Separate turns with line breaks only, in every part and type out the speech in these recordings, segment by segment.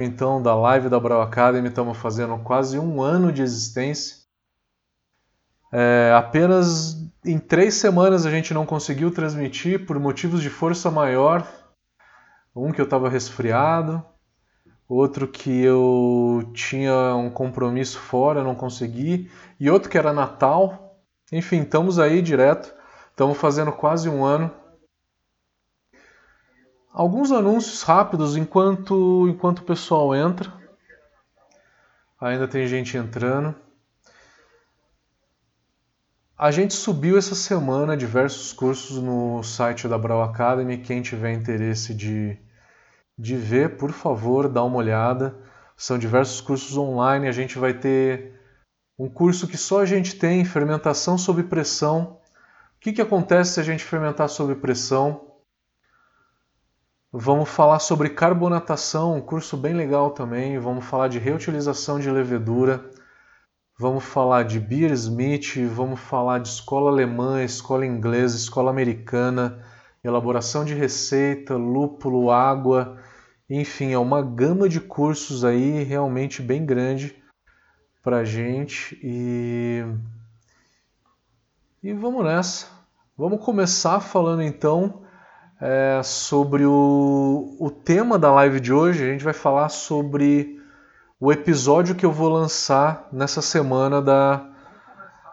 então da live da Brau Academy, estamos fazendo quase um ano de existência. É, apenas em três semanas a gente não conseguiu transmitir por motivos de força maior. Um que eu estava resfriado, outro que eu tinha um compromisso fora, não consegui, e outro que era Natal. Enfim, estamos aí direto, estamos fazendo quase um ano. Alguns anúncios rápidos enquanto, enquanto o pessoal entra. Ainda tem gente entrando. A gente subiu essa semana diversos cursos no site da Brau Academy. Quem tiver interesse de, de ver, por favor, dá uma olhada. São diversos cursos online. A gente vai ter um curso que só a gente tem, fermentação sob pressão. O que, que acontece se a gente fermentar sob pressão? Vamos falar sobre carbonatação, um curso bem legal também. Vamos falar de reutilização de levedura. Vamos falar de beer smith, vamos falar de escola alemã, escola inglesa, escola americana, elaboração de receita, lúpulo, água, enfim, é uma gama de cursos aí realmente bem grande para gente e e vamos nessa. Vamos começar falando então é, sobre o, o tema da live de hoje. A gente vai falar sobre o episódio que eu vou lançar nessa semana da,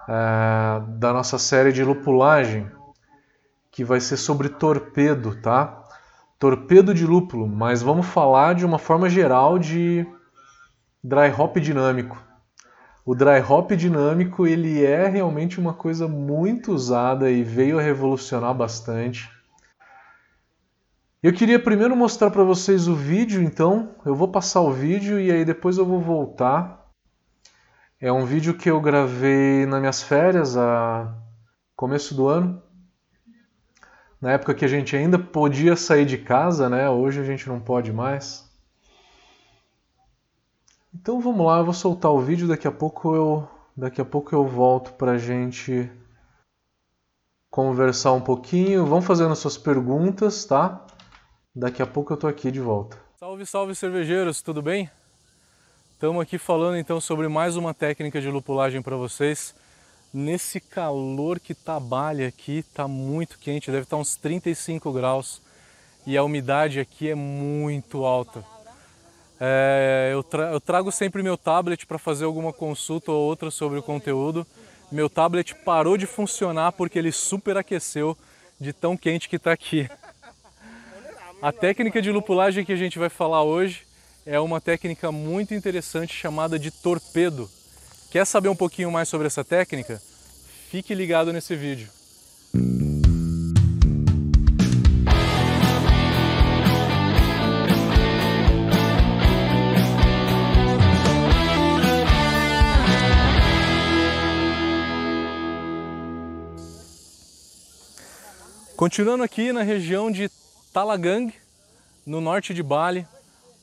é, da nossa série de lupulagem, que vai ser sobre torpedo, tá? Torpedo de lúpulo, mas vamos falar de uma forma geral de dry hop dinâmico. O dry hop dinâmico ele é realmente uma coisa muito usada e veio a revolucionar bastante. Eu queria primeiro mostrar para vocês o vídeo, então eu vou passar o vídeo e aí depois eu vou voltar. É um vídeo que eu gravei nas minhas férias, a começo do ano. Na época que a gente ainda podia sair de casa, né? Hoje a gente não pode mais. Então vamos lá, eu vou soltar o vídeo, daqui a pouco eu, daqui a pouco eu volto pra gente conversar um pouquinho. Vão fazendo suas perguntas, tá? Daqui a pouco eu tô aqui de volta.
Salve, salve cervejeiros, tudo bem? Estamos aqui falando então sobre mais uma técnica de lupulagem para vocês. Nesse calor que trabalha aqui, tá muito quente, deve estar tá uns 35 graus e a umidade aqui é muito alta. É, eu, tra eu trago sempre meu tablet para fazer alguma consulta ou outra sobre o conteúdo. Meu tablet parou de funcionar porque ele superaqueceu de tão quente que está aqui. A técnica de lupulagem que a gente vai falar hoje é uma técnica muito interessante chamada de torpedo. Quer saber um pouquinho mais sobre essa técnica? Fique ligado nesse vídeo. Continuando aqui na região de Talagang, no norte de Bali,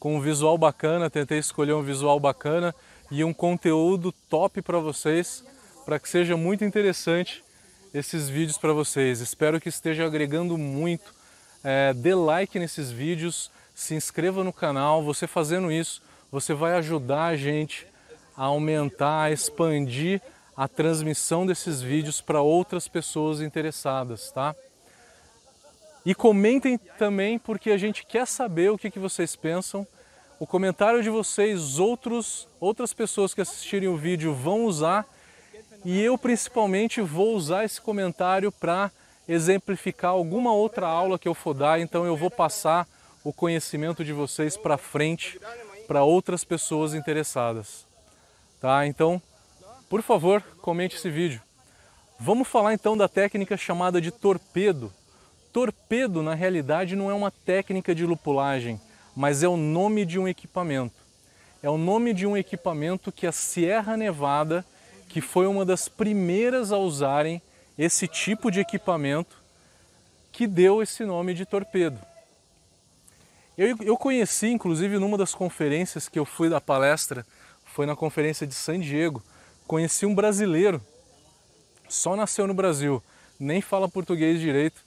com um visual bacana, tentei escolher um visual bacana e um conteúdo top para vocês, para que seja muito interessante esses vídeos para vocês. Espero que esteja agregando muito. É, dê like nesses vídeos, se inscreva no canal. Você fazendo isso, você vai ajudar a gente a aumentar, a expandir a transmissão desses vídeos para outras pessoas interessadas, tá? E comentem também porque a gente quer saber o que, que vocês pensam. O comentário de vocês, outros, outras pessoas que assistirem o vídeo vão usar e eu principalmente vou usar esse comentário para exemplificar alguma outra aula que eu for dar, então eu vou passar o conhecimento de vocês para frente para outras pessoas interessadas. Tá? Então, por favor, comente esse vídeo. Vamos falar então da técnica chamada de torpedo. Torpedo, na realidade, não é uma técnica de lupulagem, mas é o nome de um equipamento. É o nome de um equipamento que a Sierra Nevada, que foi uma das primeiras a usarem esse tipo de equipamento, que deu esse nome de torpedo. Eu, eu conheci, inclusive, numa das conferências que eu fui da palestra, foi na conferência de San Diego, conheci um brasileiro, só nasceu no Brasil, nem fala português direito,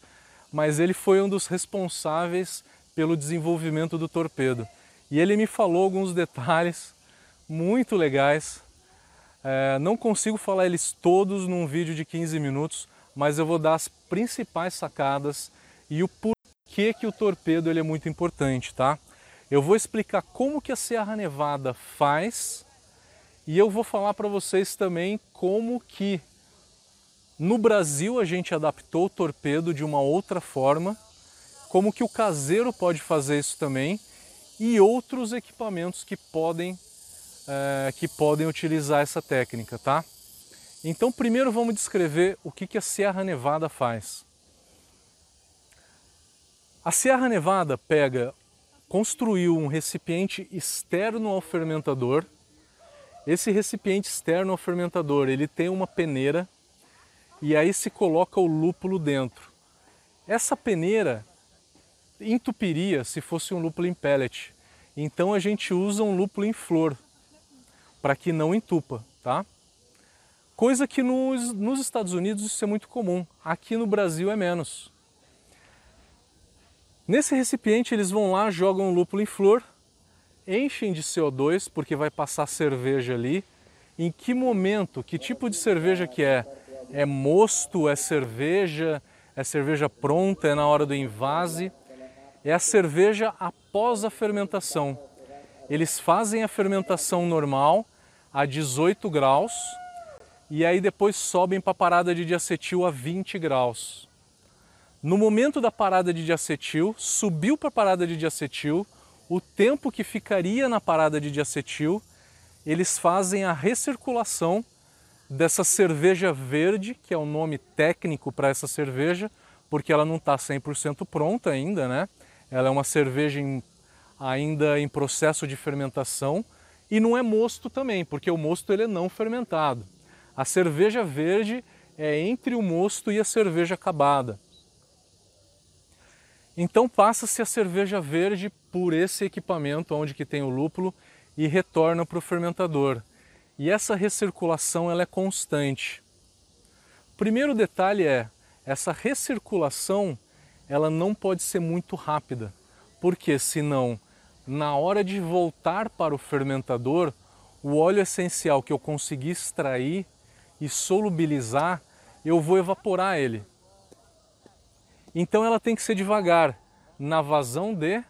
mas ele foi um dos responsáveis pelo desenvolvimento do torpedo. e ele me falou alguns detalhes muito legais. É, não consigo falar eles todos num vídeo de 15 minutos, mas eu vou dar as principais sacadas e o porquê que o torpedo ele é muito importante, tá? Eu vou explicar como que a Serra Nevada faz e eu vou falar para vocês também como que no Brasil a gente adaptou o torpedo de uma outra forma, como que o caseiro pode fazer isso também e outros equipamentos que podem, é, que podem utilizar essa técnica, tá? Então primeiro vamos descrever o que, que a Serra Nevada faz. A Serra Nevada pega, construiu um recipiente externo ao fermentador. Esse recipiente externo ao fermentador, ele tem uma peneira e aí se coloca o lúpulo dentro. Essa peneira entupiria se fosse um lúpulo em pellet. Então a gente usa um lúpulo em flor para que não entupa, tá? Coisa que nos, nos Estados Unidos isso é muito comum, aqui no Brasil é menos. Nesse recipiente eles vão lá, jogam o lúpulo em flor, enchem de CO2 porque vai passar cerveja ali. Em que momento, que tipo de cerveja que é? É mosto, é cerveja, é cerveja pronta, é na hora do invase. É a cerveja após a fermentação. Eles fazem a fermentação normal a 18 graus e aí depois sobem para a parada de diacetil a 20 graus. No momento da parada de diacetil, subiu para a parada de diacetil, o tempo que ficaria na parada de diacetil, eles fazem a recirculação dessa cerveja verde, que é o nome técnico para essa cerveja, porque ela não está 100% pronta ainda, né? Ela é uma cerveja em, ainda em processo de fermentação e não é mosto também, porque o mosto ele é não fermentado. A cerveja verde é entre o mosto e a cerveja acabada. Então passa-se a cerveja verde por esse equipamento onde que tem o lúpulo e retorna para o fermentador. E essa recirculação ela é constante. Primeiro detalhe é, essa recirculação ela não pode ser muito rápida, porque senão na hora de voltar para o fermentador, o óleo essencial que eu consegui extrair e solubilizar, eu vou evaporar ele. Então ela tem que ser devagar, na vazão de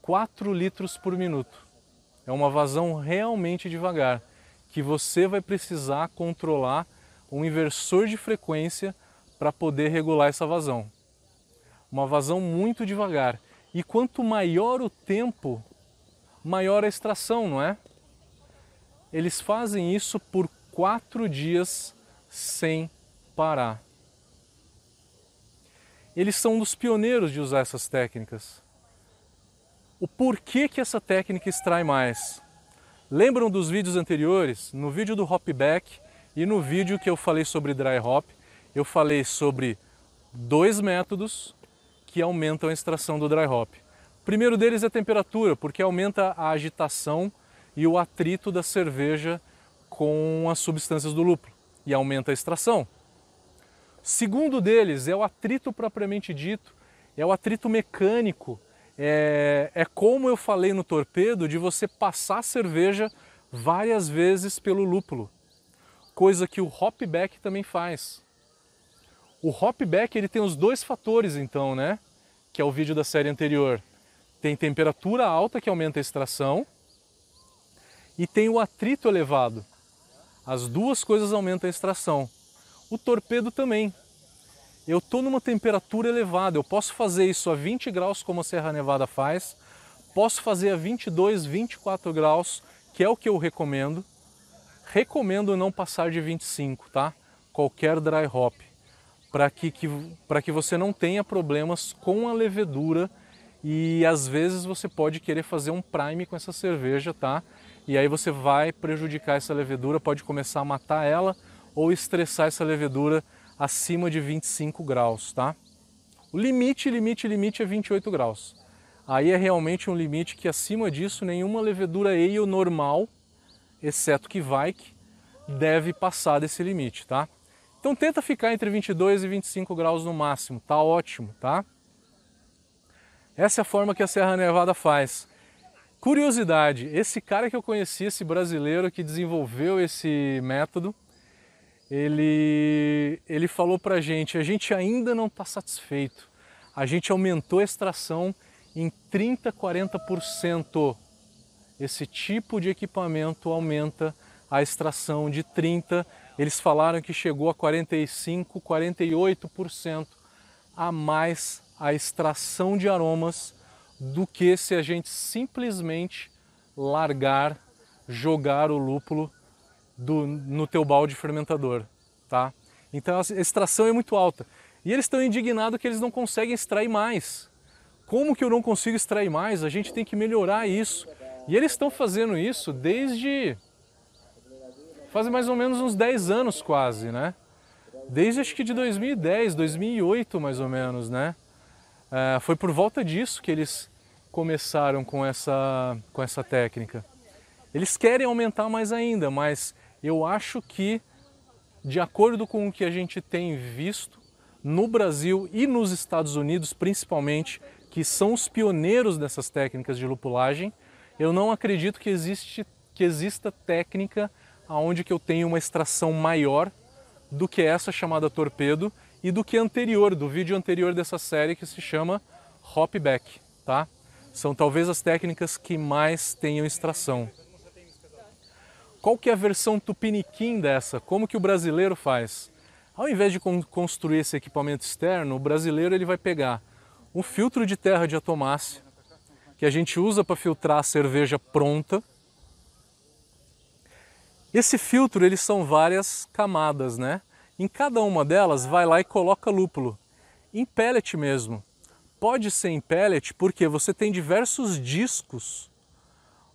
4 litros por minuto. É uma vazão realmente devagar que você vai precisar controlar um inversor de frequência para poder regular essa vazão. Uma vazão muito devagar. E quanto maior o tempo, maior a extração, não é? Eles fazem isso por quatro dias sem parar. Eles são um dos pioneiros de usar essas técnicas. O porquê que essa técnica extrai mais? Lembram dos vídeos anteriores? No vídeo do Hopback e no vídeo que eu falei sobre dry hop, eu falei sobre dois métodos que aumentam a extração do dry hop. O primeiro deles é a temperatura, porque aumenta a agitação e o atrito da cerveja com as substâncias do lúpulo e aumenta a extração. O segundo deles é o atrito propriamente dito, é o atrito mecânico é, é como eu falei no torpedo de você passar cerveja várias vezes pelo lúpulo, coisa que o hopback também faz. O hopback ele tem os dois fatores então, né? Que é o vídeo da série anterior. Tem temperatura alta que aumenta a extração e tem o atrito elevado. As duas coisas aumentam a extração. O torpedo também eu estou numa temperatura elevada, eu posso fazer isso a 20 graus como a Serra Nevada faz, posso fazer a 22, 24 graus, que é o que eu recomendo. Recomendo não passar de 25, tá? Qualquer dry hop, para que, que, que você não tenha problemas com a levedura e às vezes você pode querer fazer um prime com essa cerveja, tá? E aí você vai prejudicar essa levedura, pode começar a matar ela ou estressar essa levedura acima de 25 graus, tá? O limite, limite, limite é 28 graus. Aí é realmente um limite que acima disso nenhuma levedura ale normal, exceto que vai, deve passar desse limite, tá? Então tenta ficar entre 22 e 25 graus no máximo, tá ótimo, tá? Essa é a forma que a Serra Nevada faz. Curiosidade, esse cara que eu conheci, esse brasileiro que desenvolveu esse método, ele, ele falou pra gente, a gente ainda não está satisfeito. A gente aumentou a extração em 30, 40%. Esse tipo de equipamento aumenta a extração de 30, eles falaram que chegou a 45, 48% a mais a extração de aromas do que se a gente simplesmente largar, jogar o lúpulo do, no teu balde fermentador, tá? Então a extração é muito alta. E eles estão indignados que eles não conseguem extrair mais. Como que eu não consigo extrair mais? A gente tem que melhorar isso. E eles estão fazendo isso desde faz mais ou menos uns 10 anos quase, né? Desde acho que de 2010, 2008 mais ou menos, né? É, foi por volta disso que eles começaram com essa, com essa técnica. Eles querem aumentar mais ainda, mas eu acho que, de acordo com o que a gente tem visto no Brasil e nos Estados Unidos, principalmente, que são os pioneiros dessas técnicas de lupulagem, eu não acredito que, existe, que exista técnica onde que eu tenho uma extração maior do que essa chamada torpedo e do que anterior, do vídeo anterior dessa série que se chama Hopback, tá? São talvez as técnicas que mais tenham extração. Qual que é a versão tupiniquim dessa? Como que o brasileiro faz? Ao invés de construir esse equipamento externo, o brasileiro ele vai pegar um filtro de terra de atomácia, que a gente usa para filtrar a cerveja pronta. Esse filtro, eles são várias camadas, né? Em cada uma delas, vai lá e coloca lúpulo, em pellet mesmo. Pode ser em pellet porque você tem diversos discos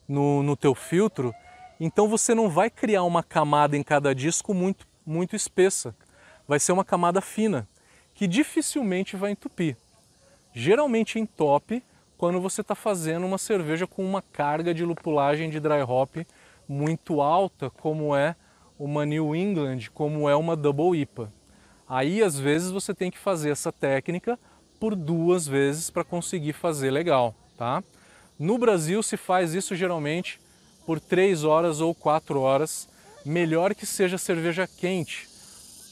no, no teu filtro, então você não vai criar uma camada em cada disco muito, muito espessa. Vai ser uma camada fina, que dificilmente vai entupir. Geralmente entope quando você está fazendo uma cerveja com uma carga de lupulagem de dry hop muito alta, como é uma New England como é uma Double IPA. Aí às vezes você tem que fazer essa técnica por duas vezes para conseguir fazer legal, tá? No Brasil se faz isso geralmente por três horas ou quatro horas, melhor que seja cerveja quente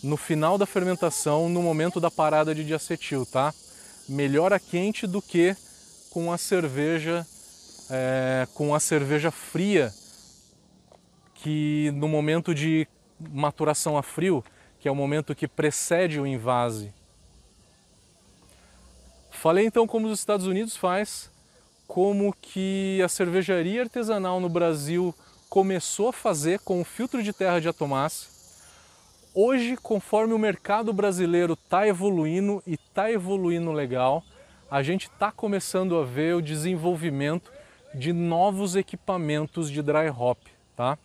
no final da fermentação, no momento da parada de diacetil, tá? Melhor a quente do que com a cerveja é, com a cerveja fria que no momento de maturação a frio, que é o momento que precede o invase. Falei então como os Estados Unidos faz, como que a cervejaria artesanal no Brasil começou a fazer com o filtro de terra de atomácia. Hoje, conforme o mercado brasileiro está evoluindo e está evoluindo legal, a gente está começando a ver o desenvolvimento de novos equipamentos de dry hop, tá?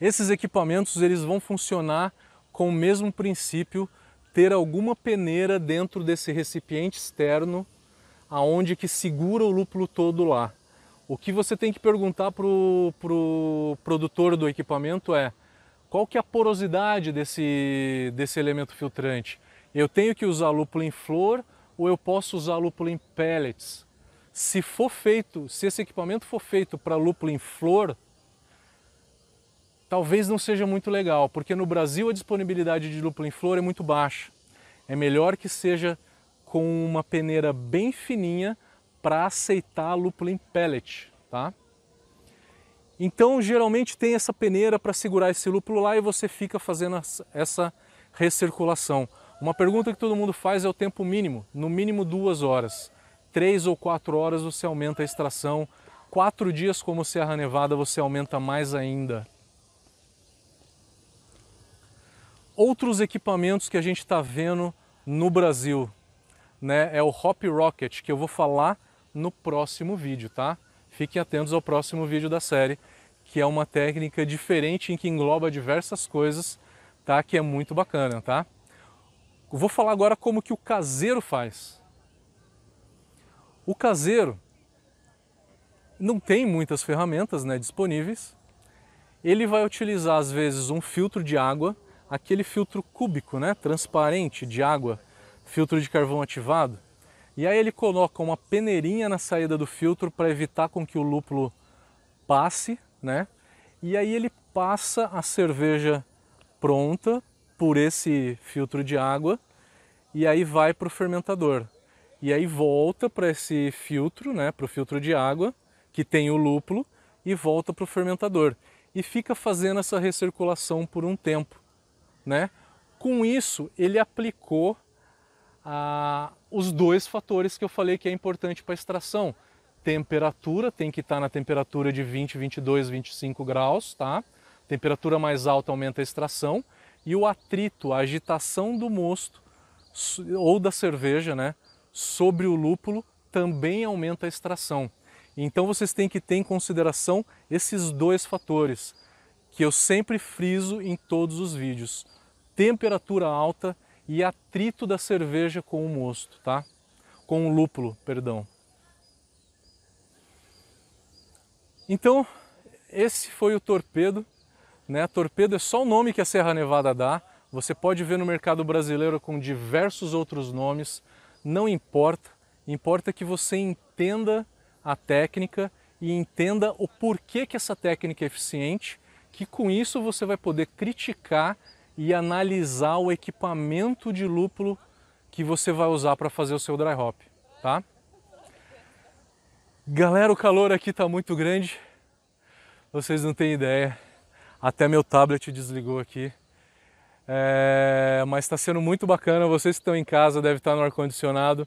Esses equipamentos eles vão funcionar com o mesmo princípio, ter alguma peneira dentro desse recipiente externo, aonde que segura o lúpulo todo lá. O que você tem que perguntar para o pro produtor do equipamento é qual que é a porosidade desse, desse elemento filtrante? Eu tenho que usar lúpulo em flor ou eu posso usar lúpulo em pellets? Se for feito, se esse equipamento for feito para lúpulo em flor, talvez não seja muito legal, porque no Brasil a disponibilidade de lúpulo em flor é muito baixa. É melhor que seja com uma peneira bem fininha para aceitar lúpulo em pellet, tá? Então, geralmente tem essa peneira para segurar esse lúpulo lá e você fica fazendo essa recirculação. Uma pergunta que todo mundo faz é o tempo mínimo, no mínimo duas horas. Três ou quatro horas você aumenta a extração. Quatro dias como Serra Nevada você aumenta mais ainda. outros equipamentos que a gente está vendo no Brasil. Né? É o Hop Rocket, que eu vou falar no próximo vídeo, tá? Fiquem atentos ao próximo vídeo da série, que é uma técnica diferente em que engloba diversas coisas, tá? Que é muito bacana, tá? vou falar agora como que o caseiro faz. O caseiro não tem muitas ferramentas né, disponíveis. Ele vai utilizar às vezes um filtro de água aquele filtro cúbico, né, transparente de água, filtro de carvão ativado. E aí ele coloca uma peneirinha na saída do filtro para evitar com que o lúpulo passe, né? E aí ele passa a cerveja pronta por esse filtro de água e aí vai para o fermentador. E aí volta para esse filtro, né, para o filtro de água, que tem o lúpulo, e volta para o fermentador. E fica fazendo essa recirculação por um tempo. Né? Com isso, ele aplicou ah, os dois fatores que eu falei que é importante para extração. Temperatura, tem que estar na temperatura de 20, 22, 25 graus, tá? Temperatura mais alta aumenta a extração. E o atrito, a agitação do mosto ou da cerveja, né, sobre o lúpulo também aumenta a extração. Então vocês têm que ter em consideração esses dois fatores que eu sempre friso em todos os vídeos: temperatura alta atrito da cerveja com o mosto, tá? Com o lúpulo, perdão. Então, esse foi o torpedo, né? Torpedo é só o nome que a Serra Nevada dá. Você pode ver no mercado brasileiro com diversos outros nomes, não importa, importa que você entenda a técnica e entenda o porquê que essa técnica é eficiente, que com isso você vai poder criticar e analisar o equipamento de lúpulo que você vai usar para fazer o seu dry hop, tá? Galera, o calor aqui está muito grande, vocês não têm ideia. Até meu tablet desligou aqui. É, mas está sendo muito bacana. Vocês que estão em casa devem estar no ar-condicionado.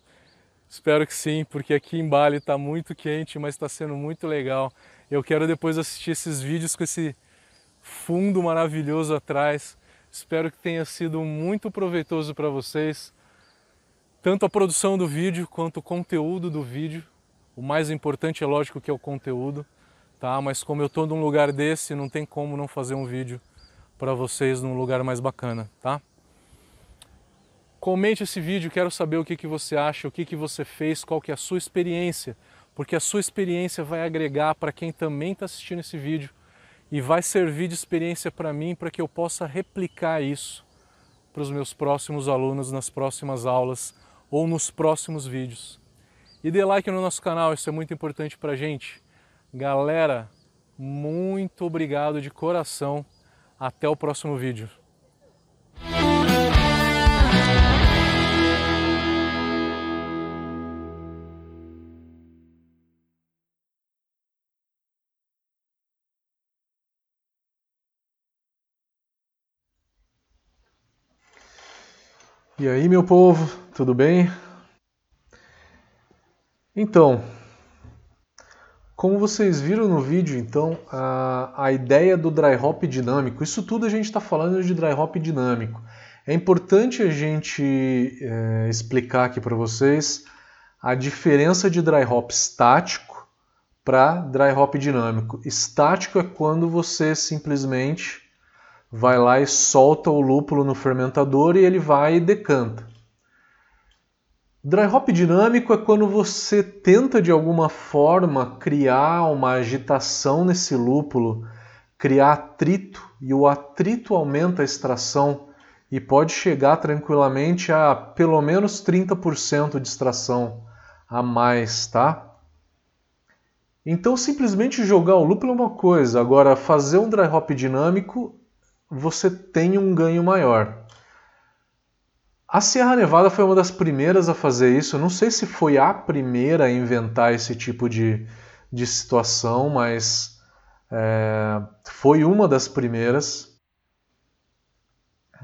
Espero que sim, porque aqui em Bali está muito quente, mas está sendo muito legal. Eu quero depois assistir esses vídeos com esse fundo maravilhoso atrás. Espero que tenha sido muito proveitoso para vocês, tanto a produção do vídeo quanto o conteúdo do vídeo. O mais importante é lógico que é o conteúdo, tá? Mas como eu estou num lugar desse, não tem como não fazer um vídeo para vocês num lugar mais bacana, tá? Comente esse vídeo, quero saber o que, que você acha, o que, que você fez, qual que é a sua experiência, porque a sua experiência vai agregar para quem também está assistindo esse vídeo e vai servir de experiência para mim para que eu possa replicar isso para os meus próximos alunos nas próximas aulas ou nos próximos vídeos. E dê like no nosso canal, isso é muito importante para a gente. Galera, muito obrigado de coração até o próximo vídeo.
E aí, meu povo, tudo bem? Então, como vocês viram no vídeo, então, a, a ideia do dry hop dinâmico, isso tudo a gente está falando de dry hop dinâmico. É importante a gente é, explicar aqui para vocês a diferença de dry hop estático para dry hop dinâmico. Estático é quando você simplesmente vai lá e solta o lúpulo no fermentador e ele vai e decanta. Dry hop dinâmico é quando você tenta de alguma forma criar uma agitação nesse lúpulo, criar atrito e o atrito aumenta a extração e pode chegar tranquilamente a pelo menos 30% de extração a mais, tá? Então simplesmente jogar o lúpulo é uma coisa, agora fazer um dry hop dinâmico você tem um ganho maior. A Sierra Nevada foi uma das primeiras a fazer isso. Não sei se foi a primeira a inventar esse tipo de, de situação, mas é, foi uma das primeiras.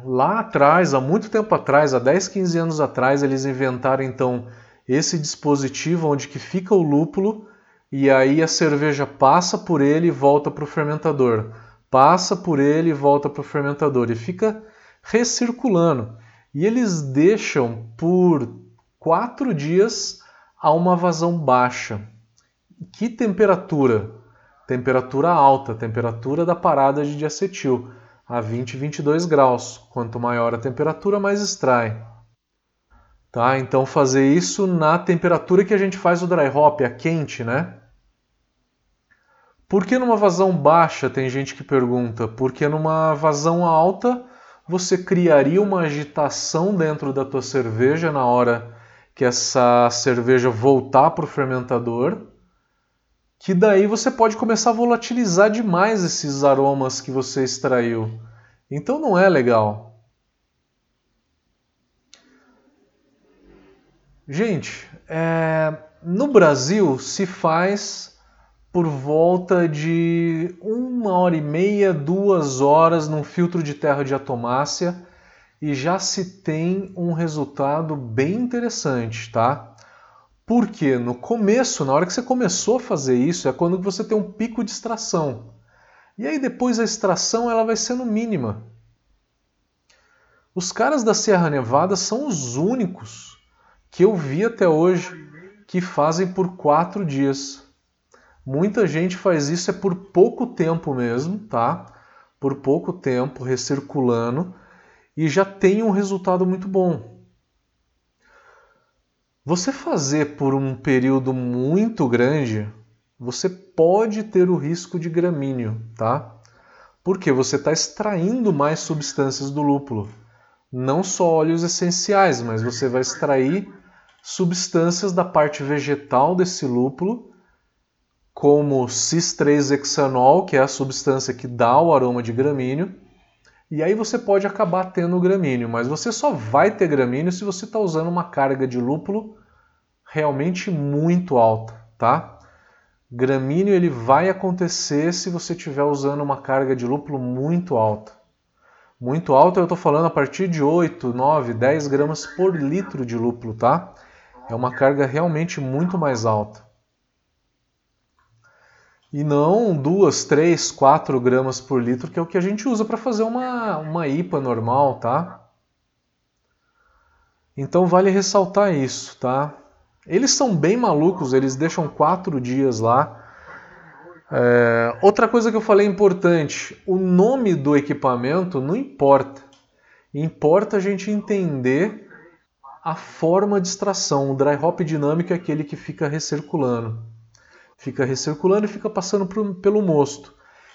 Lá atrás, há muito tempo atrás, há 10, 15 anos atrás, eles inventaram então esse dispositivo onde que fica o lúpulo e aí a cerveja passa por ele e volta para o fermentador. Passa por ele e volta para o fermentador e fica recirculando e eles deixam por quatro dias a uma vazão baixa. Que temperatura? Temperatura alta, temperatura da parada de diacetil, a 20, 22 graus. Quanto maior a temperatura, mais extrai. Tá? Então fazer isso na temperatura que a gente faz o dry hop, a quente, né? Por que numa vazão baixa? Tem gente que pergunta. Porque numa vazão alta você criaria uma agitação dentro da tua cerveja na hora que essa cerveja voltar para o fermentador, que daí você pode começar a volatilizar demais esses aromas que você extraiu. Então não é legal. Gente, é... no Brasil se faz por volta de uma hora e meia, duas horas num filtro de terra de atomácia e já se tem um resultado bem interessante, tá? Porque no começo, na hora que você começou a fazer isso, é quando você tem um pico de extração. E aí depois a extração ela vai sendo mínima. Os caras da Serra Nevada são os únicos que eu vi até hoje que fazem por quatro dias. Muita gente faz isso é por pouco tempo mesmo, tá? Por pouco tempo, recirculando e já tem um resultado muito bom. Você fazer por um período muito grande, você pode ter o risco de gramíneo, tá? Porque você está extraindo mais substâncias do lúpulo. Não só óleos essenciais, mas você vai extrair substâncias da parte vegetal desse lúpulo, como cis-3-hexanol, que é a substância que dá o aroma de gramíneo, e aí você pode acabar tendo gramíneo, mas você só vai ter gramíneo se você está usando uma carga de lúpulo realmente muito alta, tá? Gramíneo ele vai acontecer se você estiver usando uma carga de lúpulo muito alta. Muito alta eu estou falando a partir de 8, 9, 10 gramas por litro de lúpulo, tá? É uma carga realmente muito mais alta e não duas, três, quatro gramas por litro, que é o que a gente usa para fazer uma, uma IPA normal, tá? Então vale ressaltar isso, tá? Eles são bem malucos, eles deixam quatro dias lá. É, outra coisa que eu falei importante, o nome do equipamento não importa. Importa a gente entender a forma de extração. O dry hop dinâmico é aquele que fica recirculando fica recirculando e fica passando pelo mosto.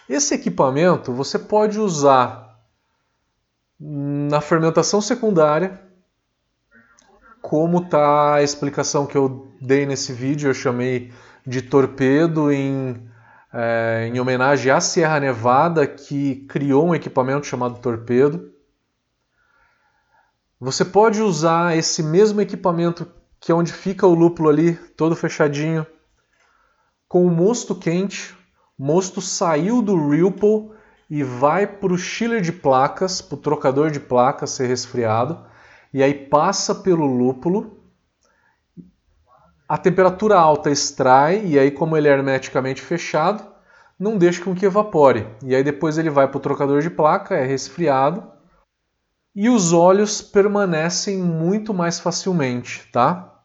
Esse equipamento você pode usar na fermentação secundária, como está a explicação que eu dei nesse vídeo, eu chamei de torpedo em, é, em homenagem à Sierra Nevada, que criou um equipamento chamado torpedo. Você pode usar esse mesmo equipamento que é onde fica o lúpulo ali, todo fechadinho, com o mosto quente, o mosto saiu do Ripple e vai para o chiller de placas, para o trocador de placas ser resfriado, e aí passa pelo lúpulo. A temperatura alta extrai, e aí, como ele é hermeticamente fechado, não deixa com que evapore. E aí depois ele vai para o trocador de placa, é resfriado, e os óleos permanecem muito mais facilmente, tá?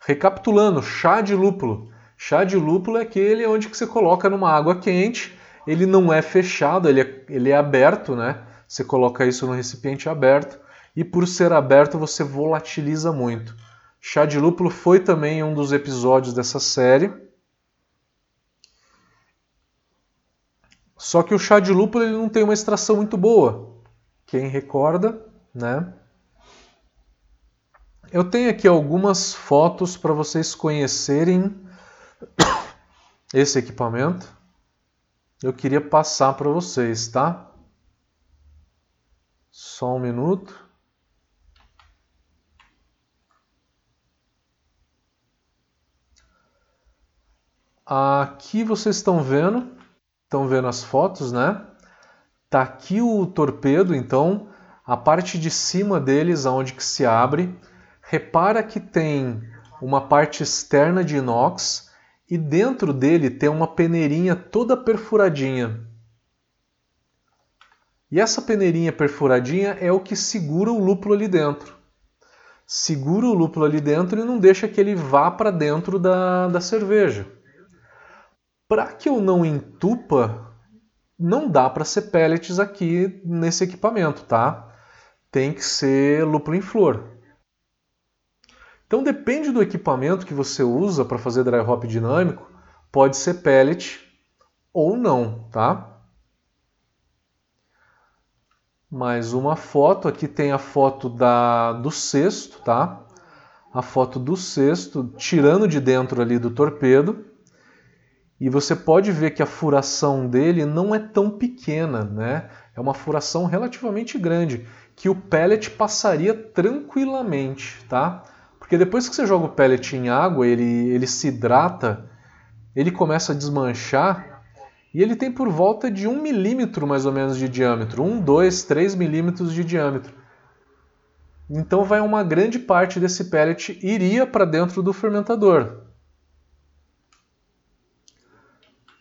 Recapitulando, chá de lúpulo Chá de lúpulo é aquele onde que você coloca numa água quente, ele não é fechado, ele é, ele é aberto, né? Você coloca isso no recipiente aberto e por ser aberto você volatiliza muito. Chá de lúpulo foi também um dos episódios dessa série. Só que o chá de lúpulo ele não tem uma extração muito boa. Quem recorda, né? Eu tenho aqui algumas fotos para vocês conhecerem esse equipamento, eu queria passar para vocês, tá? Só um minuto. Aqui vocês estão vendo, estão vendo as fotos, né? Tá aqui o torpedo, então a parte de cima deles, aonde que se abre, repara que tem uma parte externa de inox e dentro dele tem uma peneirinha toda perfuradinha. E essa peneirinha perfuradinha é o que segura o lúpulo ali dentro. Segura o lúpulo ali dentro e não deixa que ele vá para dentro da, da cerveja. Para que eu não entupa, não dá para ser pellets aqui nesse equipamento, tá? Tem que ser lúpulo em flor. Então depende do equipamento que você usa para fazer dry hop dinâmico, pode ser pellet ou não, tá? Mais uma foto, aqui tem a foto da, do cesto, tá? a foto do cesto, tirando de dentro ali do torpedo, e você pode ver que a furação dele não é tão pequena, né? É uma furação relativamente grande, que o pellet passaria tranquilamente, tá? Porque depois que você joga o pellet em água, ele, ele se hidrata, ele começa a desmanchar e ele tem por volta de um milímetro mais ou menos de diâmetro, um, dois, três milímetros de diâmetro. Então vai uma grande parte desse pellet iria para dentro do fermentador.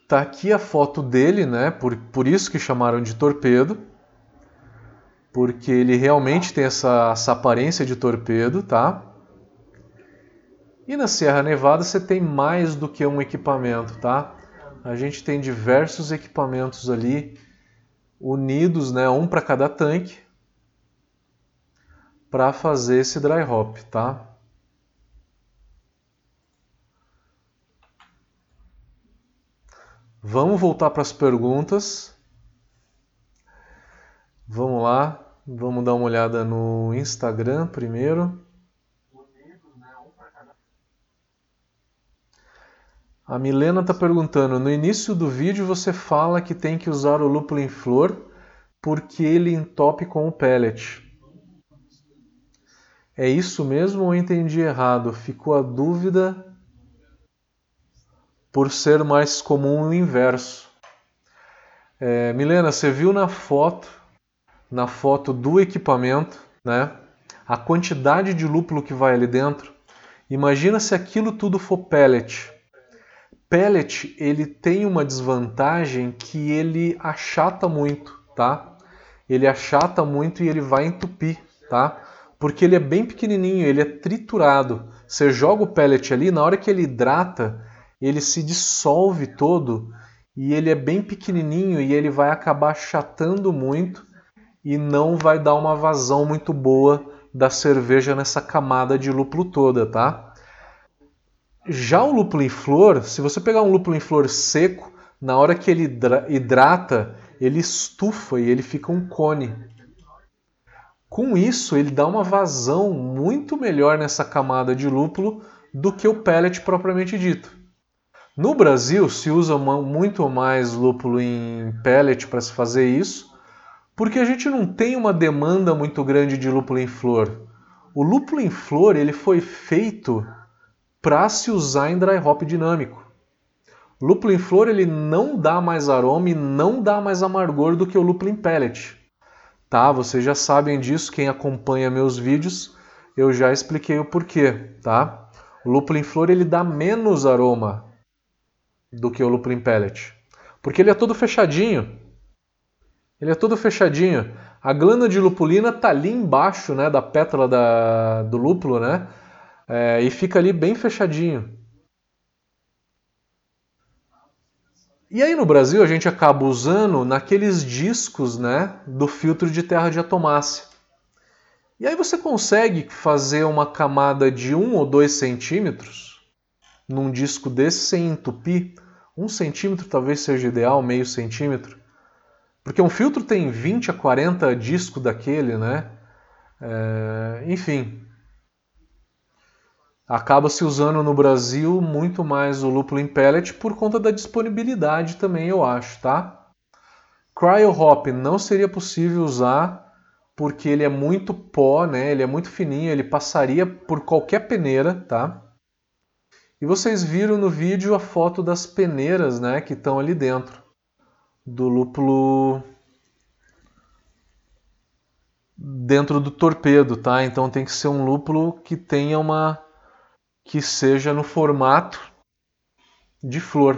Tá aqui a foto dele, né? Por, por isso que chamaram de torpedo. Porque ele realmente tem essa, essa aparência de torpedo, tá? E na Serra Nevada você tem mais do que um equipamento, tá? A gente tem diversos equipamentos ali unidos, né? Um para cada tanque para fazer esse dry hop, tá? Vamos voltar para as perguntas. Vamos lá, vamos dar uma olhada no Instagram primeiro. A Milena está perguntando: no início do vídeo você fala que tem que usar o lúpulo em flor porque ele entope com o pellet. É isso mesmo ou entendi errado? Ficou a dúvida por ser mais comum o inverso. É, Milena, você viu na foto, na foto do equipamento, né? A quantidade de lúpulo que vai ali dentro. Imagina se aquilo tudo for pellet. Pellet ele tem uma desvantagem que ele achata muito, tá? Ele achata muito e ele vai entupir, tá? porque ele é bem pequenininho, ele é triturado. Você joga o pellet ali, na hora que ele hidrata, ele se dissolve todo e ele é bem pequenininho e ele vai acabar chatando muito e não vai dar uma vazão muito boa da cerveja nessa camada de lúpulo toda, tá? Já o lúpulo em flor, se você pegar um lúpulo em flor seco, na hora que ele hidrata, ele estufa e ele fica um cone. Com isso, ele dá uma vazão muito melhor nessa camada de lúpulo do que o pellet propriamente dito. No Brasil, se usa muito mais lúpulo em pellet para se fazer isso, porque a gente não tem uma demanda muito grande de lúpulo em flor. O lúpulo em flor ele foi feito para se usar em dry hop dinâmico. Lúpulo em flor ele não dá mais aroma e não dá mais amargor do que o lúpulo em pellet tá? Vocês já sabem disso, quem acompanha meus vídeos, eu já expliquei o porquê, tá? O lúpulo em flor ele dá menos aroma do que o lúpulo em pellet, porque ele é todo fechadinho. Ele é todo fechadinho. A glândula de lupulina tá ali embaixo, né, da pétala da, do lúpulo, né? É, e fica ali bem fechadinho. E aí no Brasil a gente acaba usando naqueles discos né, do filtro de terra de atomácia. E aí você consegue fazer uma camada de 1 ou 2 centímetros num disco desse sem entupir. Um centímetro talvez seja ideal, meio centímetro. Porque um filtro tem 20 a 40 discos daquele, né? É, enfim, acaba se usando no Brasil muito mais o lúpulo em pellet por conta da disponibilidade também, eu acho, tá? Cryo Hop não seria possível usar porque ele é muito pó, né? Ele é muito fininho, ele passaria por qualquer peneira, tá? E vocês viram no vídeo a foto das peneiras, né, que estão ali dentro do lúpulo dentro do torpedo, tá? Então tem que ser um lúpulo que tenha uma que seja no formato de flor.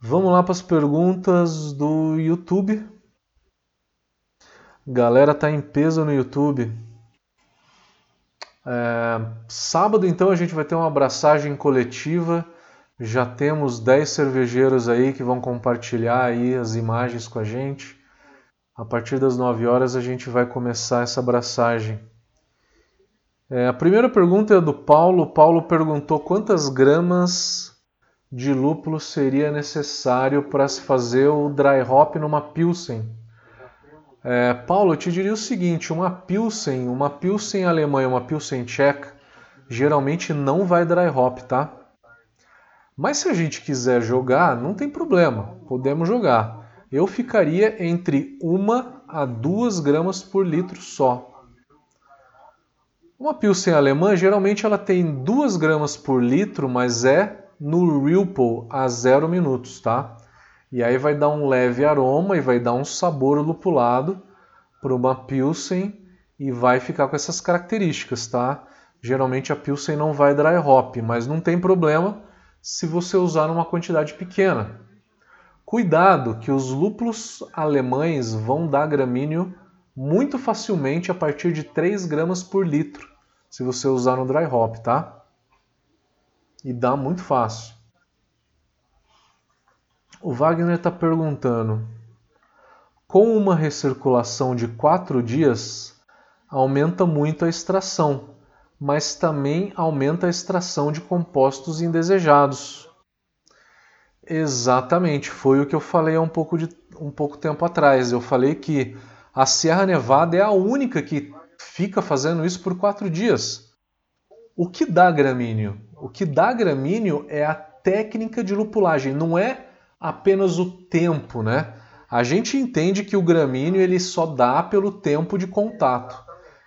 Vamos lá para as perguntas do YouTube. Galera tá em peso no YouTube. É, sábado então a gente vai ter uma abraçagem coletiva. Já temos 10 cervejeiros aí que vão compartilhar aí as imagens com a gente. A partir das 9 horas a gente vai começar essa abraçagem. É, a primeira pergunta é do Paulo. Paulo perguntou quantas gramas de lúpulo seria necessário para se fazer o dry hop numa Pilsen. É, Paulo, eu te diria o seguinte: uma Pilsen, uma Pilsen alemã e uma Pilsen tcheca geralmente não vai dry hop, tá? Mas se a gente quiser jogar, não tem problema, podemos jogar. Eu ficaria entre uma a duas gramas por litro só. Uma Pilsen alemã geralmente ela tem 2 gramas por litro, mas é no Ripple a 0 minutos, tá? E aí vai dar um leve aroma e vai dar um sabor lupulado para uma Pilsen e vai ficar com essas características, tá? Geralmente a Pilsen não vai dry hop, mas não tem problema se você usar uma quantidade pequena. Cuidado que os lúpulos alemães vão dar gramíneo muito facilmente a partir de 3 gramas por litro, se você usar no dry hop, tá? E dá muito fácil. O Wagner está perguntando: com uma recirculação de 4 dias, aumenta muito a extração, mas também aumenta a extração de compostos indesejados. Exatamente, foi o que eu falei há um pouco, de, um pouco tempo atrás. Eu falei que a Sierra Nevada é a única que fica fazendo isso por quatro dias. O que dá gramíneo? O que dá gramíneo é a técnica de lupulagem, não é apenas o tempo, né? A gente entende que o gramíneo ele só dá pelo tempo de contato.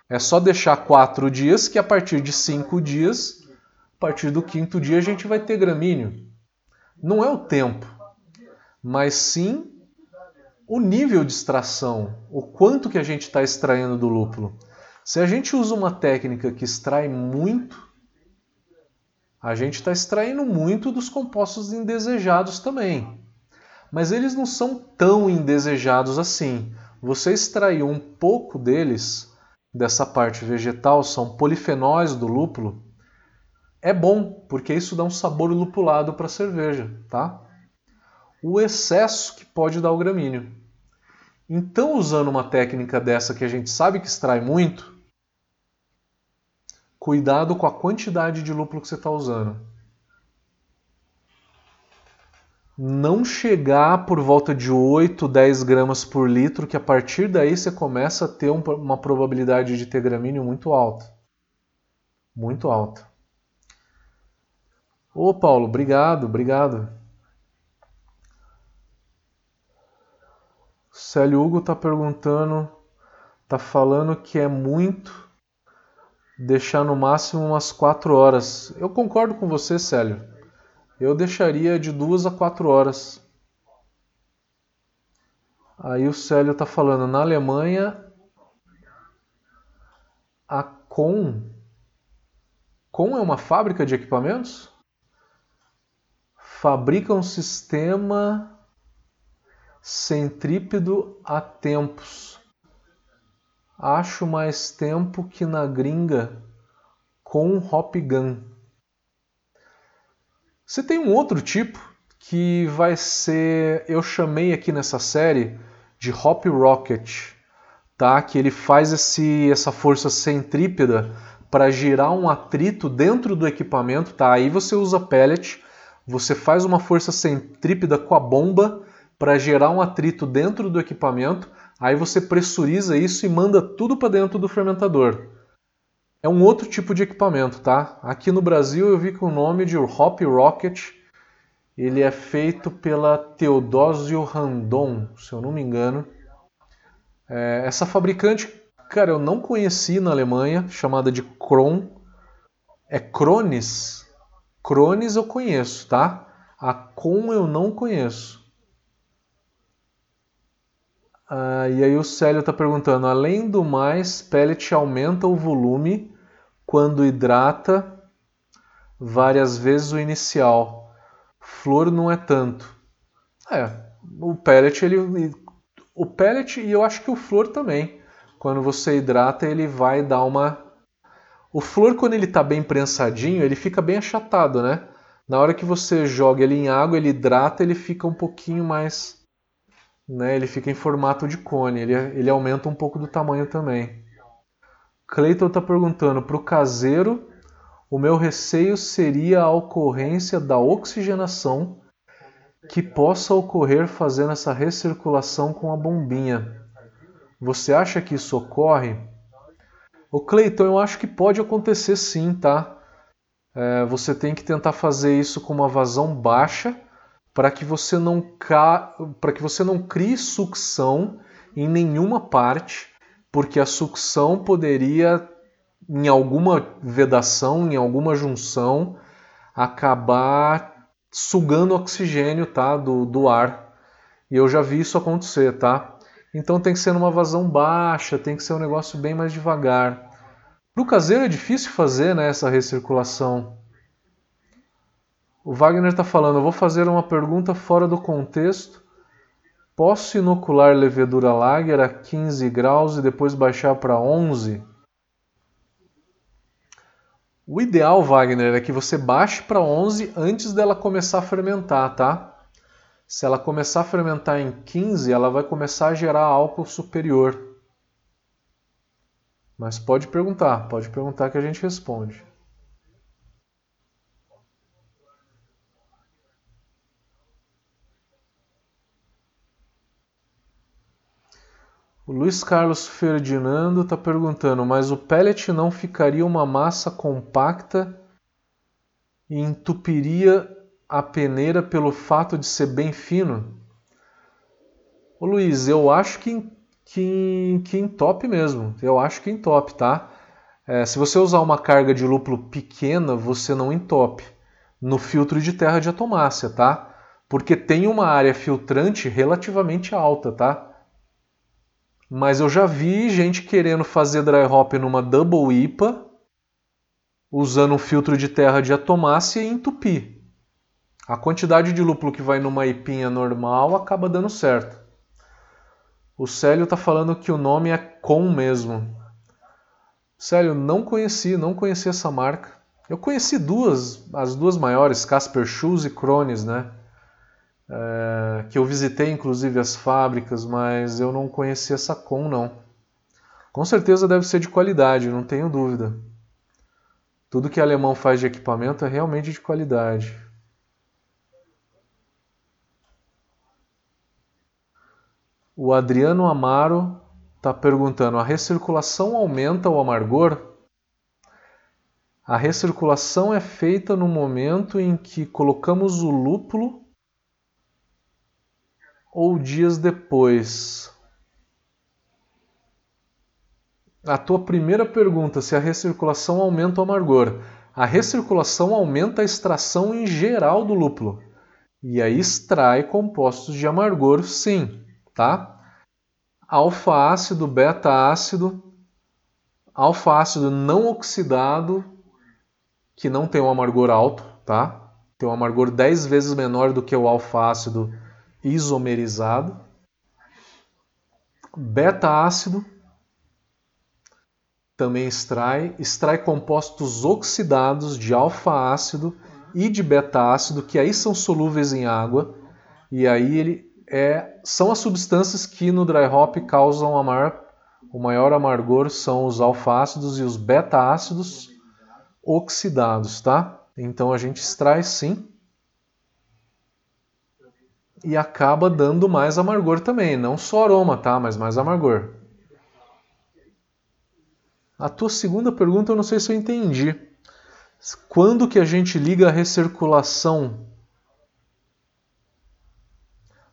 É só deixar quatro dias que a partir de cinco dias, a partir do quinto dia a gente vai ter gramíneo. Não é o tempo, mas sim o nível de extração, o quanto que a gente está extraindo do lúpulo. Se a gente usa uma técnica que extrai muito, a gente está extraindo muito dos compostos indesejados também. Mas eles não são tão indesejados assim. Você extraiu um pouco deles, dessa parte vegetal, são polifenóis do lúpulo, é bom, porque isso dá um sabor lupulado para a cerveja, tá? O excesso que pode dar o gramíneo. Então, usando uma técnica dessa que a gente sabe que extrai muito, cuidado com a quantidade de lúpulo que você está usando. Não chegar por volta de 8, 10 gramas por litro, que a partir daí você começa a ter uma probabilidade de ter gramíneo muito alta. Muito alta. Ô Paulo, obrigado, obrigado. Célio Hugo está perguntando, está falando que é muito deixar no máximo umas 4 horas. Eu concordo com você, Célio. Eu deixaria de 2 a 4 horas. Aí o Célio está falando, na Alemanha, a Com. Com é uma fábrica de equipamentos? fabrica um sistema centrípedo há tempos. Acho mais tempo que na gringa com Hop Gun. Você tem um outro tipo que vai ser, eu chamei aqui nessa série de Hop Rocket, tá? Que ele faz esse, essa força centrípeda para girar um atrito dentro do equipamento, tá? Aí você usa pellet você faz uma força centrípeta com a bomba para gerar um atrito dentro do equipamento, aí você pressuriza isso e manda tudo para dentro do fermentador. É um outro tipo de equipamento, tá? Aqui no Brasil eu vi com o nome de Hop Rocket. Ele é feito pela Teodosio Randon, se eu não me engano. É, essa fabricante, cara, eu não conheci na Alemanha, chamada de Kron. É Kronis, Crones eu conheço, tá? A Com eu não conheço. Ah, e aí o Célio está perguntando, além do mais, pellet aumenta o volume quando hidrata várias vezes o inicial. Flor não é tanto. É, o pellet ele o pellet e eu acho que o flor também. Quando você hidrata, ele vai dar uma o flor, quando ele está bem prensadinho, ele fica bem achatado, né? Na hora que você joga ele em água, ele hidrata, ele fica um pouquinho mais. Né? Ele fica em formato de cone, ele, ele aumenta um pouco do tamanho também. Cleiton está perguntando: para o caseiro, o meu receio seria a ocorrência da oxigenação que possa ocorrer fazendo essa recirculação com a bombinha. Você acha que isso ocorre? O Cleiton, eu acho que pode acontecer sim, tá? É, você tem que tentar fazer isso com uma vazão baixa para que você não ca... para que você não crie sucção em nenhuma parte, porque a sucção poderia em alguma vedação, em alguma junção, acabar sugando oxigênio tá, do, do ar. E eu já vi isso acontecer, tá? Então tem que ser numa vazão baixa, tem que ser um negócio bem mais devagar. No caseiro é difícil fazer né, essa recirculação. O Wagner está falando, eu vou fazer uma pergunta fora do contexto. Posso inocular levedura lager a 15 graus e depois baixar para 11? O ideal, Wagner, é que você baixe para 11 antes dela começar a fermentar, tá? Se ela começar a fermentar em 15, ela vai começar a gerar álcool superior. Mas pode perguntar, pode perguntar que a gente responde. O Luiz Carlos Ferdinando está perguntando, mas o pellet não ficaria uma massa compacta e entupiria a peneira pelo fato de ser bem fino? Ô Luiz, eu acho que, que, que entope mesmo. Eu acho que entope, tá? É, se você usar uma carga de lúpulo pequena, você não entope no filtro de terra de atomácia, tá? Porque tem uma área filtrante relativamente alta, tá? Mas eu já vi gente querendo fazer dry hop numa double IPA, usando um filtro de terra de atomácia e entupir. A quantidade de lúpulo que vai numa IPinha normal acaba dando certo. O Célio está falando que o nome é Com mesmo. Célio, não conheci, não conheci essa marca. Eu conheci duas, as duas maiores, Casper Shoes e Crones, né? É, que eu visitei inclusive as fábricas, mas eu não conhecia essa Com não. Com certeza deve ser de qualidade, não tenho dúvida. Tudo que alemão faz de equipamento é realmente de qualidade. O Adriano Amaro está perguntando: a recirculação aumenta o amargor? A recirculação é feita no momento em que colocamos o lúpulo ou dias depois? A tua primeira pergunta, se a recirculação aumenta o amargor. A recirculação aumenta a extração em geral do lúpulo. E aí extrai compostos de amargor, sim, tá? Alfa-ácido, beta-ácido, alfa-ácido não oxidado, que não tem um amargor alto, tá? Tem um amargor 10 vezes menor do que o alfa-ácido isomerizado, beta-ácido também extrai, extrai compostos oxidados de alfa-ácido e de beta-ácido, que aí são solúveis em água, e aí ele é, são as substâncias que no dry hop causam o maior amargor são os alfa-ácidos e os beta-ácidos oxidados, tá? Então a gente extrai sim e acaba dando mais amargor também, não só aroma, tá? Mas mais amargor. A tua segunda pergunta eu não sei se eu entendi. Quando que a gente liga a recirculação?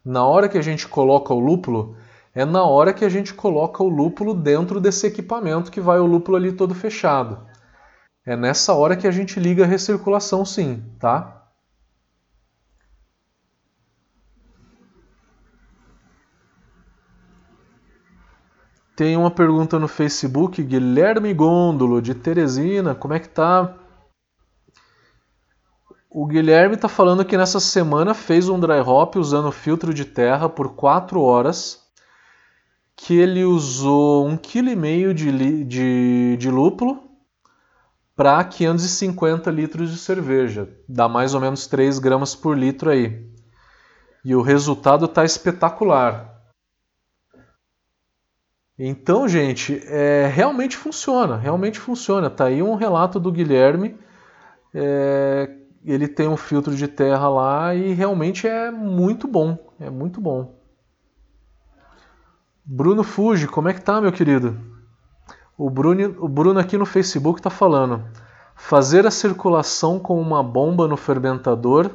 Na hora que a gente coloca o lúpulo, é na hora que a gente coloca o lúpulo dentro desse equipamento que vai o lúpulo ali todo fechado. É nessa hora que a gente liga a recirculação sim, tá? Tem uma pergunta no Facebook, Guilherme Gondolo, de Teresina, como é que tá? O Guilherme está falando que nessa semana fez um dry hop usando filtro de terra por 4 horas, que ele usou 1,5 kg de, de, de lúpulo para 550 litros de cerveja. Dá mais ou menos 3 gramas por litro aí. E o resultado está espetacular. Então, gente, é, realmente funciona, realmente funciona. Tá aí um relato do Guilherme. É, ele tem um filtro de terra lá e realmente é muito bom, é muito bom. Bruno Fuji, como é que tá, meu querido? O Bruno, o Bruno aqui no Facebook está falando: fazer a circulação com uma bomba no fermentador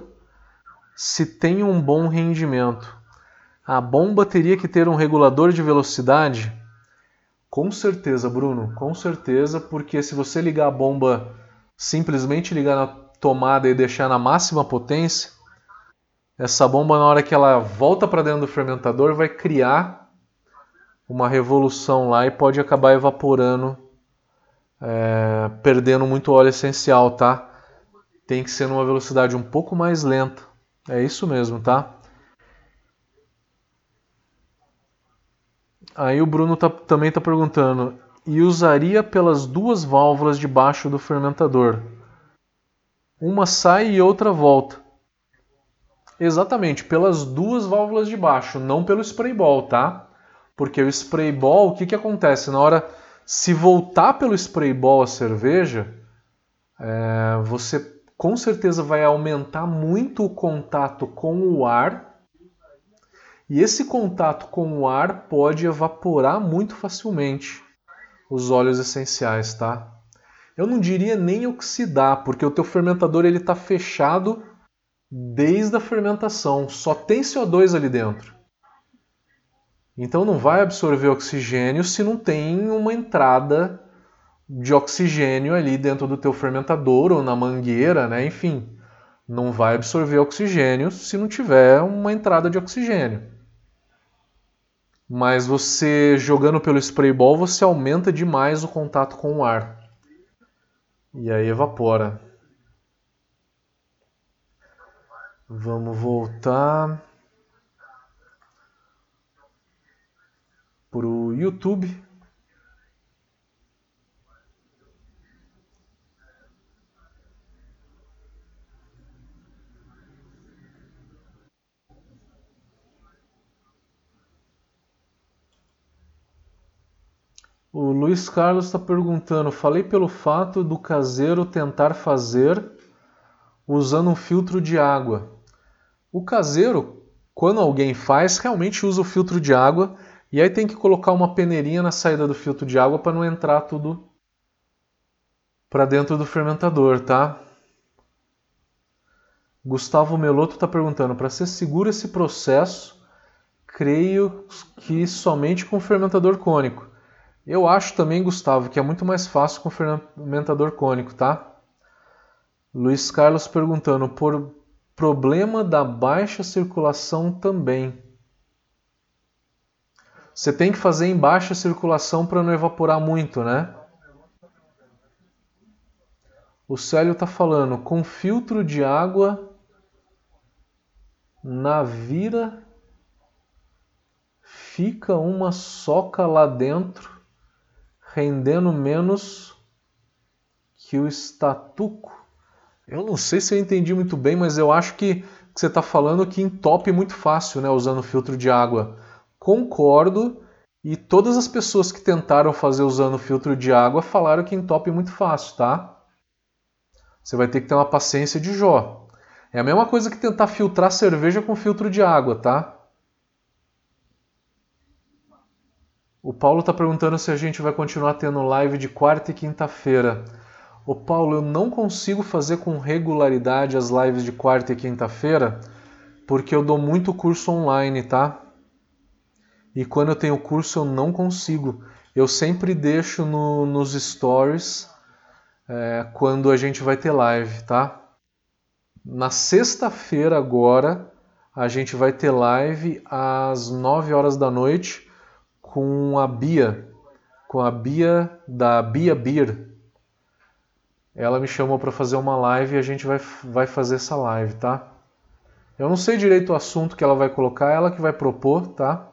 se tem um bom rendimento. A bomba teria que ter um regulador de velocidade? Com certeza, Bruno, com certeza, porque se você ligar a bomba, simplesmente ligar na tomada e deixar na máxima potência, essa bomba, na hora que ela volta para dentro do fermentador, vai criar uma revolução lá e pode acabar evaporando, é, perdendo muito óleo essencial, tá? Tem que ser numa velocidade um pouco mais lenta. É isso mesmo, tá? Aí o Bruno tá, também está perguntando: e usaria pelas duas válvulas de baixo do fermentador? Uma sai e outra volta. Exatamente, pelas duas válvulas de baixo, não pelo spray ball, tá? Porque o spray ball, o que, que acontece? Na hora, se voltar pelo spray ball a cerveja, é, você com certeza vai aumentar muito o contato com o ar. E esse contato com o ar pode evaporar muito facilmente os óleos essenciais, tá? Eu não diria nem oxidar, porque o teu fermentador ele está fechado desde a fermentação, só tem CO2 ali dentro. Então não vai absorver oxigênio se não tem uma entrada de oxigênio ali dentro do teu fermentador ou na mangueira, né? Enfim, não vai absorver oxigênio se não tiver uma entrada de oxigênio. Mas você jogando pelo spray ball, você aumenta demais o contato com o ar. E aí evapora. Vamos voltar para o YouTube. O Luiz Carlos está perguntando: falei pelo fato do caseiro tentar fazer usando um filtro de água. O caseiro, quando alguém faz, realmente usa o filtro de água e aí tem que colocar uma peneirinha na saída do filtro de água para não entrar tudo para dentro do fermentador, tá? Gustavo Meloto está perguntando: para ser seguro esse processo, creio que somente com fermentador cônico. Eu acho também, Gustavo, que é muito mais fácil com fermentador cônico, tá? Luiz Carlos perguntando por problema da baixa circulação também. Você tem que fazer em baixa circulação para não evaporar muito, né? O Célio está falando com filtro de água na vira fica uma soca lá dentro rendendo menos que o estatuco. Eu não sei se eu entendi muito bem, mas eu acho que, que você está falando que entope muito fácil, né, usando filtro de água. Concordo, e todas as pessoas que tentaram fazer usando filtro de água falaram que entope muito fácil, tá? Você vai ter que ter uma paciência de Jó. É a mesma coisa que tentar filtrar cerveja com filtro de água, tá? O Paulo está perguntando se a gente vai continuar tendo live de quarta e quinta-feira. O Paulo, eu não consigo fazer com regularidade as lives de quarta e quinta-feira porque eu dou muito curso online, tá? E quando eu tenho curso eu não consigo. Eu sempre deixo no, nos stories é, quando a gente vai ter live, tá? Na sexta-feira agora a gente vai ter live às 9 horas da noite com a Bia, com a Bia da Bia Beer. Ela me chamou para fazer uma live e a gente vai, vai fazer essa live, tá? Eu não sei direito o assunto que ela vai colocar, ela que vai propor, tá?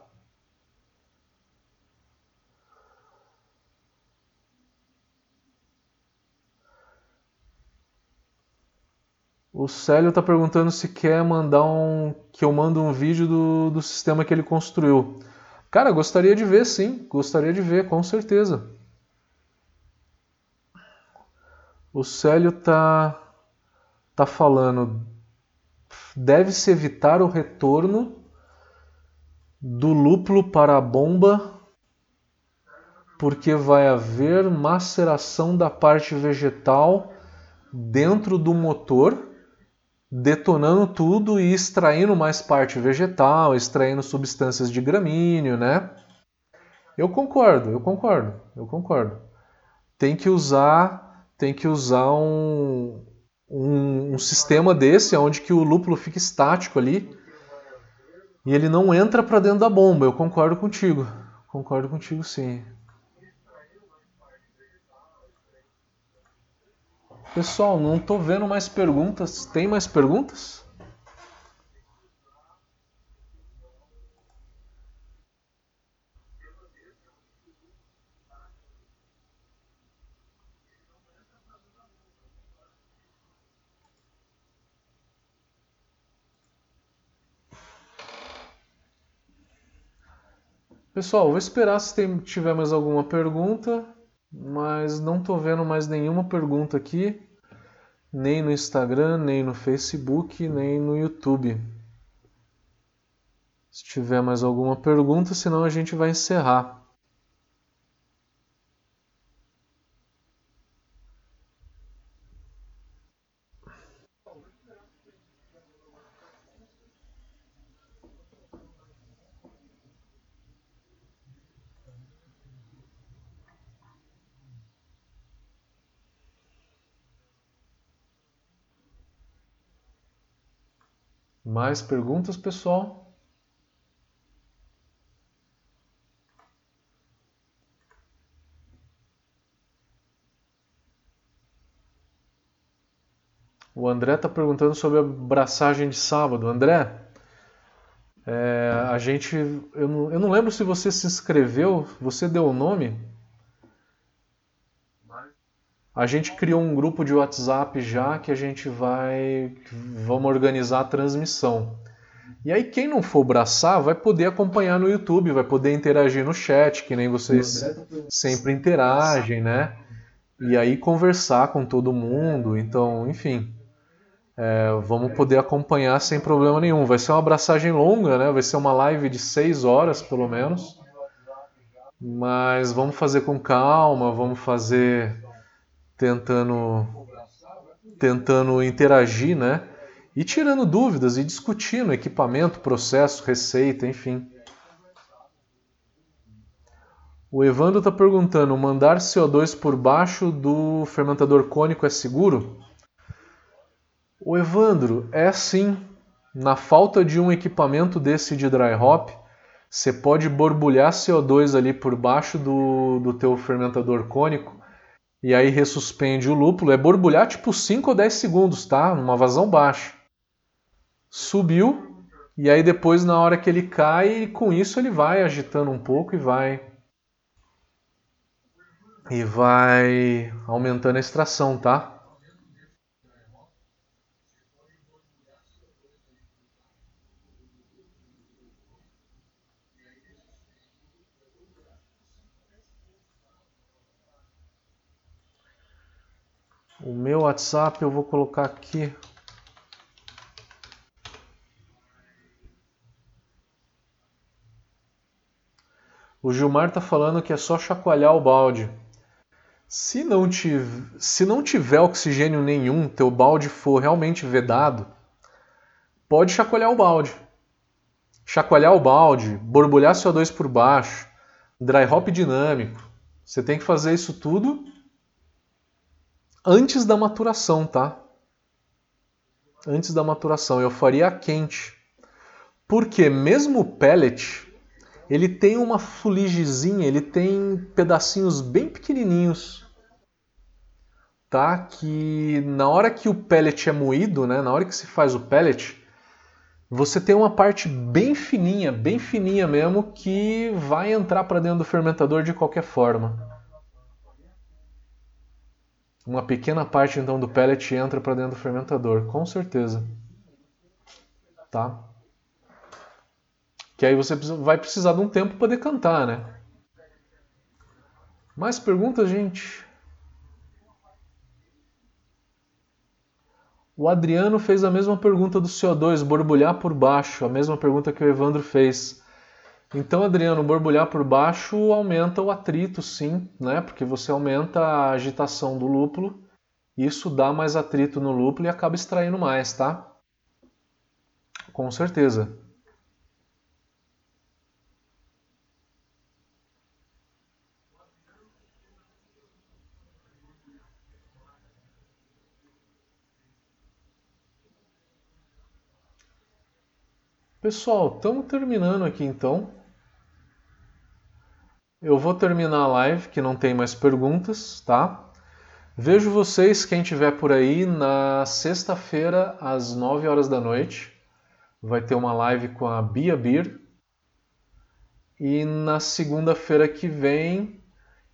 O Célio está perguntando se quer mandar um. que eu mando um vídeo do, do sistema que ele construiu. Cara, gostaria de ver, sim. Gostaria de ver, com certeza. O Célio tá tá falando deve-se evitar o retorno do lúpulo para a bomba porque vai haver maceração da parte vegetal dentro do motor, detonando tudo e extraindo mais parte vegetal, extraindo substâncias de gramíneo, né? Eu concordo, eu concordo, eu concordo. Tem que usar, tem que usar um, um, um sistema desse, onde que o lúpulo fica estático ali e ele não entra para dentro da bomba. Eu concordo contigo, concordo contigo sim. Pessoal, não estou vendo mais perguntas. Tem mais perguntas? Pessoal, vou esperar se tem, tiver mais alguma pergunta mas não estou vendo mais nenhuma pergunta aqui, nem no Instagram, nem no Facebook, nem no YouTube. Se tiver mais alguma pergunta, senão a gente vai encerrar. Mais perguntas, pessoal? O André está perguntando sobre a braçagem de sábado. André, é, a gente, eu não, eu não lembro se você se inscreveu, você deu o nome? A gente criou um grupo de WhatsApp já que a gente vai. Vamos organizar a transmissão. E aí, quem não for braçar vai poder acompanhar no YouTube, vai poder interagir no chat, que nem vocês sempre interagem, né? E aí conversar com todo mundo. Então, enfim. É, vamos poder acompanhar sem problema nenhum. Vai ser uma abraçagem longa, né? Vai ser uma live de seis horas, pelo menos. Mas vamos fazer com calma, vamos fazer tentando tentando interagir, né? E tirando dúvidas e discutindo equipamento, processo, receita, enfim. O Evandro está perguntando: mandar CO2 por baixo do fermentador cônico é seguro? O Evandro, é sim. Na falta de um equipamento desse de dry hop, você pode borbulhar CO2 ali por baixo do, do teu fermentador cônico e aí ressuspende o lúpulo. É borbulhar tipo 5 ou 10 segundos, tá? Numa vazão baixa. Subiu, e aí depois na hora que ele cai, com isso ele vai agitando um pouco e vai e vai aumentando a extração, tá? O meu WhatsApp eu vou colocar aqui. O Gilmar está falando que é só chacoalhar o balde. Se não, se não tiver oxigênio nenhum, teu balde for realmente vedado, pode chacoalhar o balde. Chacoalhar o balde, borbulhar CO2 por baixo, dry hop dinâmico. Você tem que fazer isso tudo antes da maturação, tá? Antes da maturação, eu faria a quente. Porque mesmo o pellet, ele tem uma fuligezinha, ele tem pedacinhos bem pequenininhos, tá? Que na hora que o pellet é moído, né? Na hora que se faz o pellet, você tem uma parte bem fininha, bem fininha mesmo, que vai entrar para dentro do fermentador de qualquer forma. Uma pequena parte então do pellet entra para dentro do fermentador, com certeza. Tá? Que aí você vai precisar de um tempo para decantar, né? Mais perguntas, gente? O Adriano fez a mesma pergunta do CO2, borbulhar por baixo, a mesma pergunta que o Evandro fez. Então, Adriano, borbulhar por baixo aumenta o atrito, sim, né? Porque você aumenta a agitação do lúpulo, isso dá mais atrito no lúpulo e acaba extraindo mais, tá? Com certeza. Pessoal, estamos terminando aqui então. Eu vou terminar a live, que não tem mais perguntas, tá? Vejo vocês, quem tiver por aí, na sexta-feira, às 9 horas da noite. Vai ter uma live com a Bia Beer. E na segunda-feira que vem,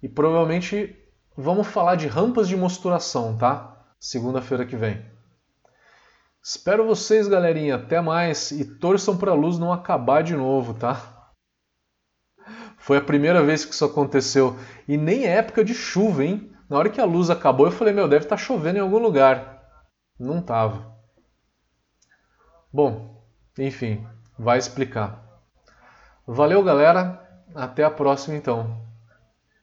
e provavelmente vamos falar de rampas de mosturação, tá? Segunda-feira que vem. Espero vocês, galerinha. Até mais e torçam para a luz não acabar de novo, tá? Foi a primeira vez que isso aconteceu e nem é época de chuva, hein? Na hora que a luz acabou, eu falei: "Meu, deve estar tá chovendo em algum lugar". Não tava. Bom, enfim, vai explicar. Valeu, galera. Até a próxima então.